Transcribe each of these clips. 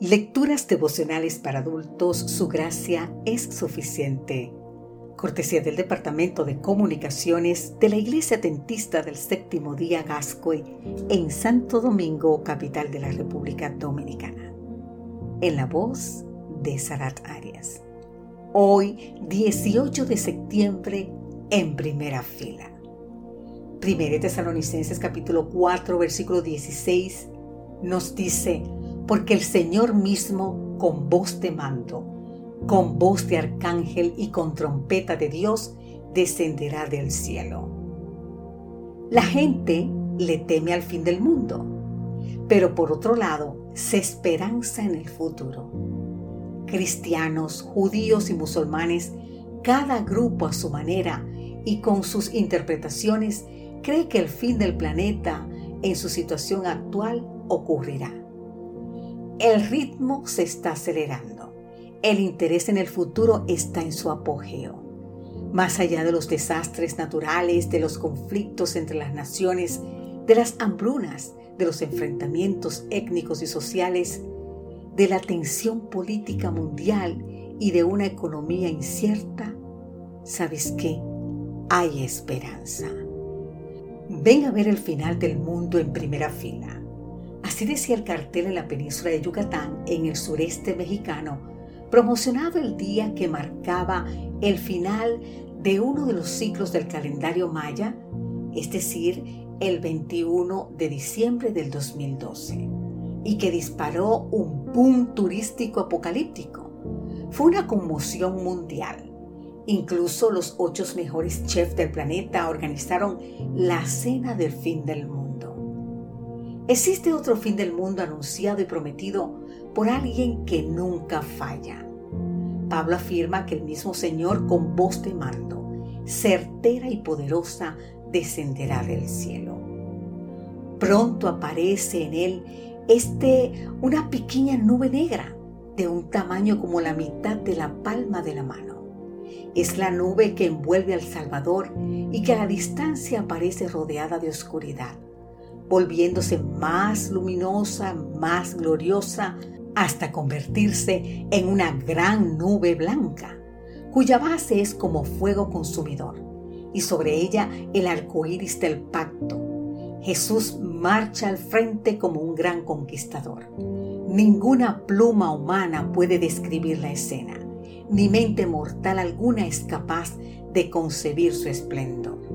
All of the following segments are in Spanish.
Lecturas devocionales para adultos, su gracia es suficiente. Cortesía del Departamento de Comunicaciones de la Iglesia Dentista del Séptimo Día Gascoy en Santo Domingo, capital de la República Dominicana. En la voz de Sarat Arias. Hoy, 18 de septiembre, en primera fila. Primero Tesalonicenses capítulo 4, versículo 16 nos dice, porque el Señor mismo con voz de mando, con voz de arcángel y con trompeta de Dios descenderá del cielo. La gente le teme al fin del mundo, pero por otro lado se esperanza en el futuro. Cristianos, judíos y musulmanes, cada grupo a su manera y con sus interpretaciones, cree que el fin del planeta en su situación actual ocurrirá. El ritmo se está acelerando. El interés en el futuro está en su apogeo. Más allá de los desastres naturales, de los conflictos entre las naciones, de las hambrunas, de los enfrentamientos étnicos y sociales, de la tensión política mundial y de una economía incierta, ¿sabes qué? Hay esperanza. Ven a ver el final del mundo en primera fila. Así decía el cartel en la península de Yucatán, en el sureste mexicano, promocionado el día que marcaba el final de uno de los ciclos del calendario maya, es decir, el 21 de diciembre del 2012, y que disparó un boom turístico apocalíptico. Fue una conmoción mundial. Incluso los ocho mejores chefs del planeta organizaron la cena del fin del mundo. Existe otro fin del mundo anunciado y prometido por alguien que nunca falla. Pablo afirma que el mismo Señor con voz de mando, certera y poderosa, descenderá del cielo. Pronto aparece en él este una pequeña nube negra de un tamaño como la mitad de la palma de la mano. Es la nube que envuelve al Salvador y que a la distancia aparece rodeada de oscuridad volviéndose más luminosa, más gloriosa, hasta convertirse en una gran nube blanca, cuya base es como fuego consumidor, y sobre ella el arco iris del pacto. Jesús marcha al frente como un gran conquistador. Ninguna pluma humana puede describir la escena, ni mente mortal alguna es capaz de concebir su esplendor.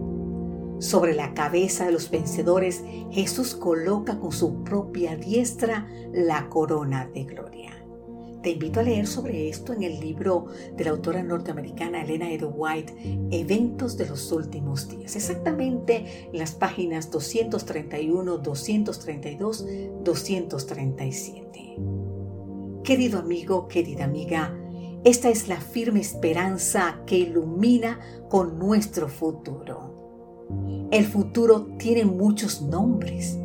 Sobre la cabeza de los vencedores, Jesús coloca con su propia diestra la corona de gloria. Te invito a leer sobre esto en el libro de la autora norteamericana Elena Edo White, Eventos de los Últimos Días, exactamente en las páginas 231, 232, 237. Querido amigo, querida amiga, esta es la firme esperanza que ilumina con nuestro futuro. El futuro tiene muchos nombres.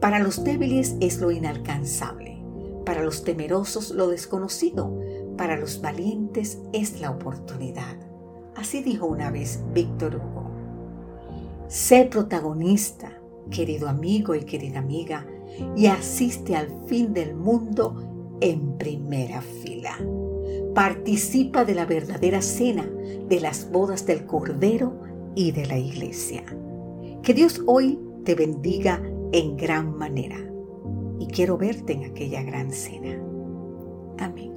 Para los débiles es lo inalcanzable, para los temerosos lo desconocido, para los valientes es la oportunidad. Así dijo una vez Víctor Hugo. Sé protagonista, querido amigo y querida amiga, y asiste al fin del mundo en primera fila. Participa de la verdadera cena de las bodas del Cordero y de la iglesia. Que Dios hoy te bendiga en gran manera y quiero verte en aquella gran cena. Amén.